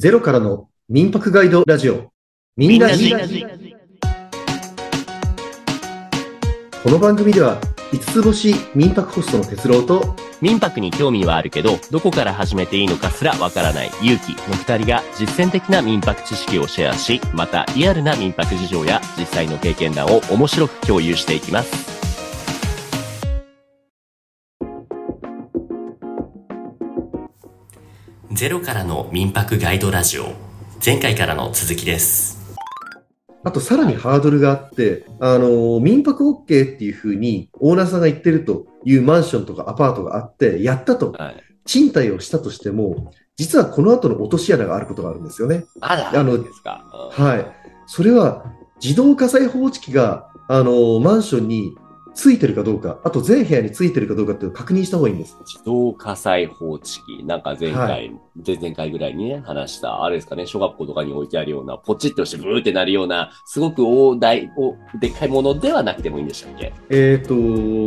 ゼロからの民泊ガイドラジオ。みんなじ。この番組では、5つ星民泊ホストの哲郎と、民泊に興味はあるけど、どこから始めていいのかすらわからない勇気の二人が実践的な民泊知識をシェアし、またリアルな民泊事情や実際の経験談を面白く共有していきます。ゼロからの民泊ガイドラジオ。前回からの続きです。あとさらにハードルがあって、あの、民泊 OK っていうふうにオーナーさんが言ってるというマンションとかアパートがあって、やったと、はい。賃貸をしたとしても、実はこの後の落とし穴があることがあるんですよね。あら、あのですか？うんはい。それは、自動火災報知器が、あの、マンションについてるかどうか、あと全部屋についてるかどうかっていうのを確認した方がいいんです。自動火災報知器。なんか前は回、前々回ぐらいにね、話した、あれですかね、小学校とかに置いてあるような、ポチッとしてブーってなるような、すごく大台、おでっかいものではなくてもいいんでしたっけ？えっ、と、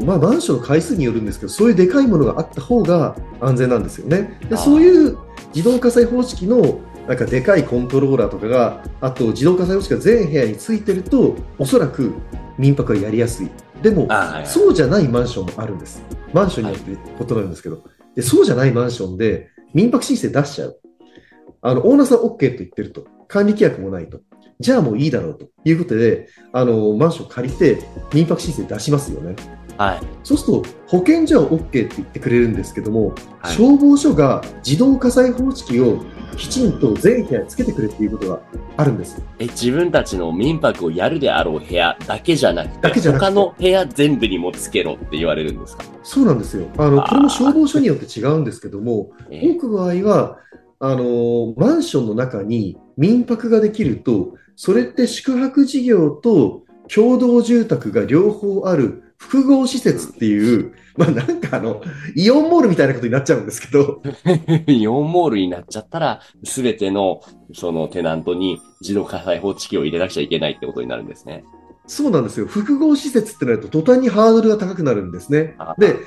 まあ、マンションの回数によるんですけど、そういうでかいものがあった方が安全なんですよね。で、そういう自動火災報知器の、なんかでかいコントローラーとかが、あと自動火災報知器が全部屋についてると、おそらく民泊はやりやすい。でも、そうじゃないマンションもあるんです。マンションによって異なるんですけど、でそうじゃないマンションで民泊申請出しちゃう。あの、オーナーさん OK と言ってると。管理規約もないと。じゃあもういいだろうということで、あの、マンション借りて民泊申請出しますよね。はい。そうすると、保健所は OK って言ってくれるんですけども、はい消防署が自動火災報知器をきちんと全部屋につけてくれっていうことがあるんです。え、自分たちの民泊をやるであろう部屋だけじゃなくて、だけじゃなくて他の部屋全部にもつけろって言われるんですか？そうなんですよ。あの、これも消防署によって違うんですけども、え多くの場合は、あのマンションの中に民泊ができると、それって宿泊事業と共同住宅が両方ある複合施設っていう、まあなんかあの、イオンモールみたいなことになっちゃうんですけど、イオンモールになっちゃったら、すべての、そのテナントに自動火災報知器を入れなくちゃいけないってことになるんですね。そうなんですよ。複合施設ってなると途端にハードルが高くなるんですねあ。で、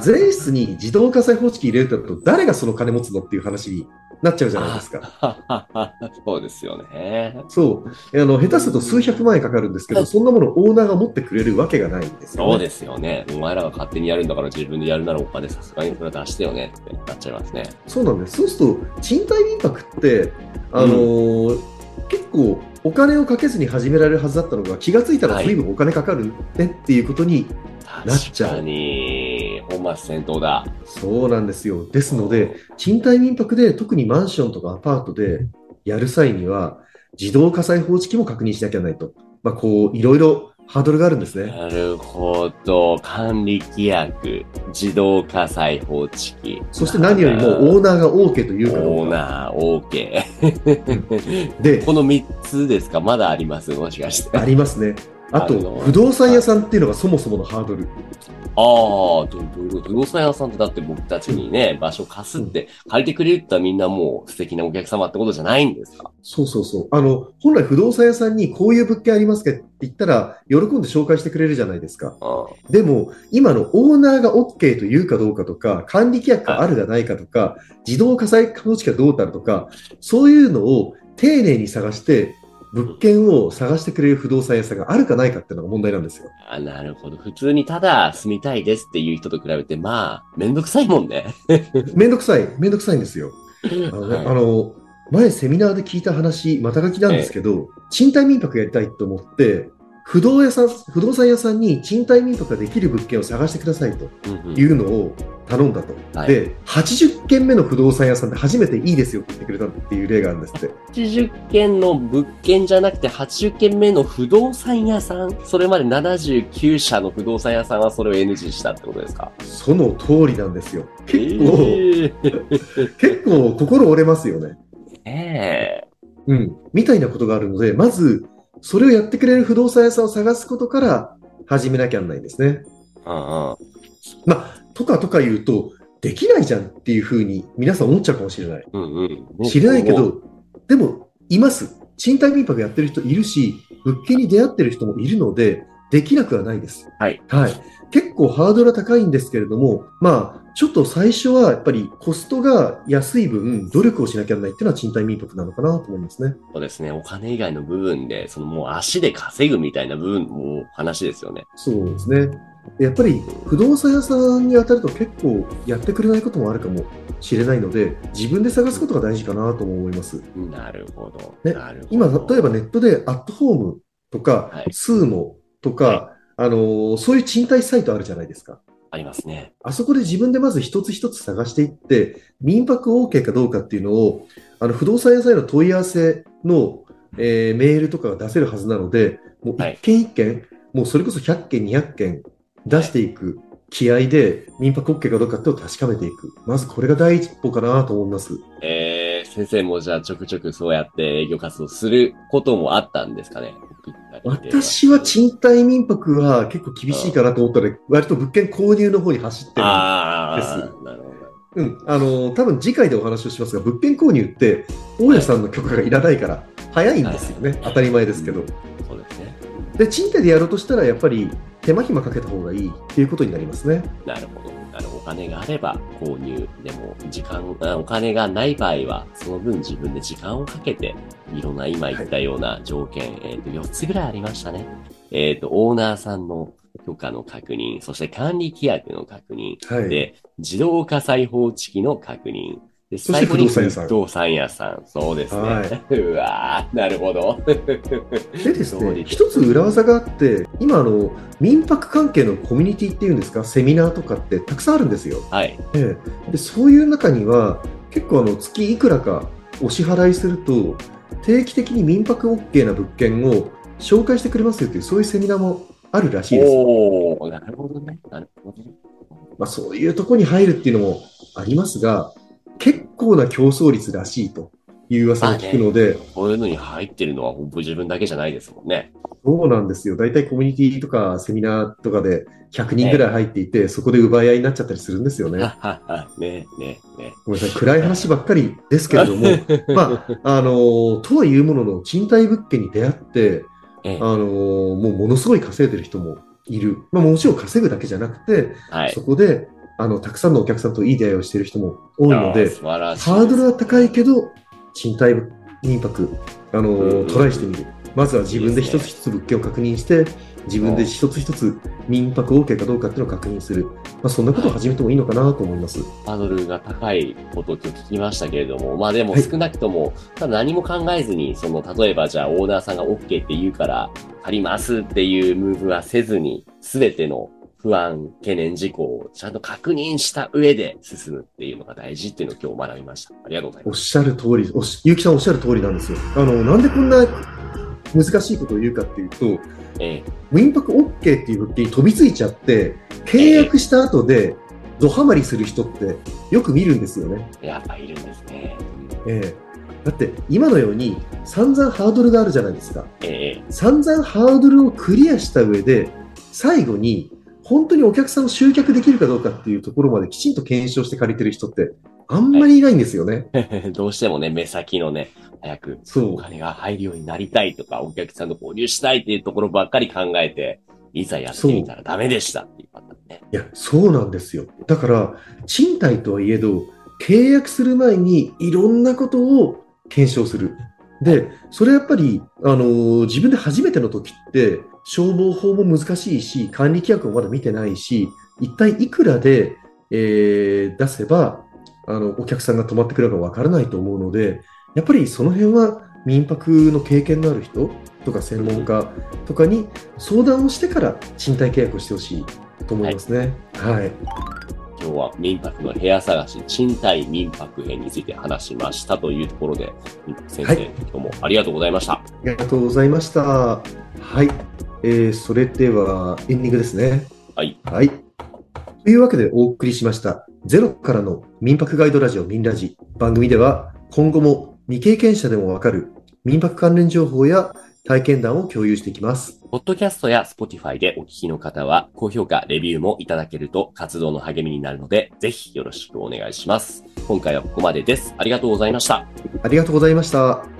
全室に自動火災報知器入れると誰がその金持つのっていう話になっちゃうじゃないですか。そうですよね。そう。あの、下手すると数百万円かかるんですけど、そんなものをオーナーが持ってくれるわけがないんですよ、ね。そうですよね。お前らが勝手にやるんだから自分でやるならお金さすがにそれは出してよねってなっちゃいますね。そうなんです。そうすると、賃貸民泊って、あのー結構お金をかけずに始められるはずだったのが、気がついたらはい随分お金かかるねっていうことに、なっちゃう確かに、本末転倒だ。そうなんですよ。ですので、賃貸民泊で特にマンションとかアパートでやる際には、自動火災報知器も確認しなきゃないと。まあ、こう、いろいろハードルがあるんですね。なるほど。管理規約、自動火災報知器。そして何よりもオーナーが OK というかどオー。ナー、OK。で、この3つですか？まだあります？もしかして。ありますね。あと不動産屋さんっていうのがそもそものハードル。ああ、どどういうこと？不動産屋さんってだって僕たちにね、場所貸すって、借りてくれるってみんなもう素敵なお客様ってことじゃないんですか？そうそうそう。あの、本来不動産屋さんにこういう物件ありますかって言ったら、喜んで紹介してくれるじゃないですか。うん。でも、今のオーナーが OK というかどうかとか、管理規約があるがないかとか、自動火災報知器がどうたるとか、そういうのを丁寧に探して、物件を探してくれる不動産屋さんがあるかないかっていうのが問題なんですよ。あなるほど。普通にただ住みたいですっていう人と比べて、まあ、めんどくさいもんね。めんどくさい、めんどくさいんですよ。あのね、はいあの前セミナーで聞いた話、また書きなんですけど、賃貸民泊やりたいと思って、不動屋さん、不動産屋さんに賃貸民泊ができる物件を探してくださいとうんうんいうのを頼んだと。はいで、80件目の不動産屋さんで初めていいですよって言ってくれたっていう例があるんですって。80件の物件じゃなくて80件目の不動産屋さんそれまで79社の不動産屋さんはそれを NG したってことですか？その通りなんですよ。結構、え 結構心折れますよね。ええうん。みたいなことがあるので、まず、それをやってくれる不動産屋さんを探すことから始めなきゃなんないんですね。うんうん。まあ、とかとか言うと、できないじゃんっていうふうに皆さん思っちゃうかもしれない。うんうん。知れないけど、でも、います。賃貸民泊やってる人いるし、物件に出会ってる人もいるので、できなくはないです。はい。はい。結構ハードルは高いんですけれども、まあ、ちょっと最初はやっぱりコストが安い分、努力をしなきゃならないっていうのは賃貸民泊なのかなと思いますね。そうですね。お金以外の部分で、そのもう足で稼ぐみたいな部分も話ですよね。そうですね。やっぱり不動産屋さんに当たると結構やってくれないこともあるかもしれないので、自分で探すことが大事かなとも思います。なるほど。ね今、例えばネットでアットホームとか、はいスーモとか、はあのーそういう賃貸サイトあるじゃないですか。ありますね。あそこで自分でまず一つ一つ探していって、民泊 OK かどうかっていうのを、あの不動産屋さんへの問い合わせの、えーメールとかが出せるはずなので、もうはい一件一件、もうそれこそ100件、200件出していく気合で、民泊 OK かどうかってを確かめていく。まずこれが第一歩かなと思います。えー、先生もじゃあちょくちょくそうやって営業活動することもあったんですかね？私は賃貸民泊は結構厳しいかなと思ったので、割と物件購入の方に走ってる。あですあ、なるほど。うん、あの多分次回でお話をしますが、物件購入って、大家さんの許可がいらないから、早いんですよね、当たり前ですけど。そうですね。で、賃貸でやろうとしたら、やっぱり手間暇かけた方がいいっていうことになりますね。なるほど。なるほど。お金があれば購入。でも、時間、あお金がない場合は、その分自分で時間をかけて、いろんな今言ったような条件、えっ、と、4つぐらいありましたね。えっ、と、オーナーさんの許可の確認、そして管理規約の確認、はい。で、自動火災報知器の確認。で、そして不動産屋さん不動産屋さん。そうですね。は うわーなるほど。でですね、一つ裏技があって、今あの、民泊関係のコミュニティっていうんですか、セミナーとかってたくさんあるんですよ。はい。ええでそういう中には、結構あの月いくらかお支払いすると、定期的に民泊 OK な物件を紹介してくれますよという、そういうセミナーもあるらしいです。おー、なるほどね。なるほどね。まあ、そういうところに入るっていうのもありますが、結構な競争率らしいという噂を聞くので、こういうのに入ってるのは本当自分だけじゃないですもんね。そうなんですよ。大体コミュニティとかセミナーとかで100人ぐらい入っていて、そこで奪い合いになっちゃったりするんですよね。ねねね。ごめんなさい、暗い話ばっかりですけれども、まあ、あのーとはいうものの、賃貸物件に出会って、ええあのーもうものすごい稼いでる人もいる。まあ、もちろん稼ぐだけじゃなくて、はい。そこで、あの、たくさんのお客さんといい出会いをしている人も多いので、ハードルは高いけど、賃貸民泊、あのーうんうんトライしてみる。まずは自分で一つ一つ物件を確認して、自分で一つ一つ民泊 OK かどうかっていうのを確認する。まあ、そんなことを始めてもいいのかなと思います。ハードルが高いことを今日聞きましたけれども、まあでもはい少なくとも、ただ何も考えずに、その、例えばじゃあオーナーさんが OK って言うから、借りますっていうムーブはせずに、すべての不安、懸念事項をちゃんと確認した上で進むっていうのが大事っていうのを今日学びました。ありがとうございます。おっしゃる通り、おし、ゆうきさんおっしゃる通りなんですよ。あの、なんでこんな難しいことを言うかっていうと、え民泊 OK っていう物件に飛びついちゃって、契約した後でドハマりする人ってよく見るんですよね。えやっぱいるんですね。ええだって今のように散々ハードルがあるじゃないですか。ええ散々ハードルをクリアした上で、最後に本当にお客さんを集客できるかどうかっていうところまできちんと検証して借りてる人ってあんまりいないんですよね。え どうしてもね、目先のね、早くお金が入るようになりたいとか、お客さんの購入したいっていうところばっかり考えて、いざやってみたらダメでしたっていうパターンね。いや、そうなんですよ。だから、賃貸とはいえど、契約する前にいろんなことを検証する。で、それやっぱり、あのー自分で初めての時って、消防法も難しいし、管理規約もまだ見てないし、一体いくらで、えー出せば、あの、お客さんが泊まってくれるかわからないと思うので、やっぱりその辺は民泊の経験のある人とか専門家とかに相談をしてから賃貸契約をしてほしいと思いますね。はい今日は民泊の部屋探し、賃貸民泊編について話しましたというところで、先生、はい今日もありがとうございました。ありがとうございました。はい。えー、それではエンディングですね。はい。はい。というわけでお送りしました、ゼロからの民泊ガイドラジオミンラジ。番組では今後も未経験者でもわかる民泊関連情報や体験談を共有していきます。ポッドキャストや Spotify でお聞きの方は、高評価、レビューもいただけると活動の励みになるので、ぜひよろしくお願いします。今回はここまでです。ありがとうございました。ありがとうございました。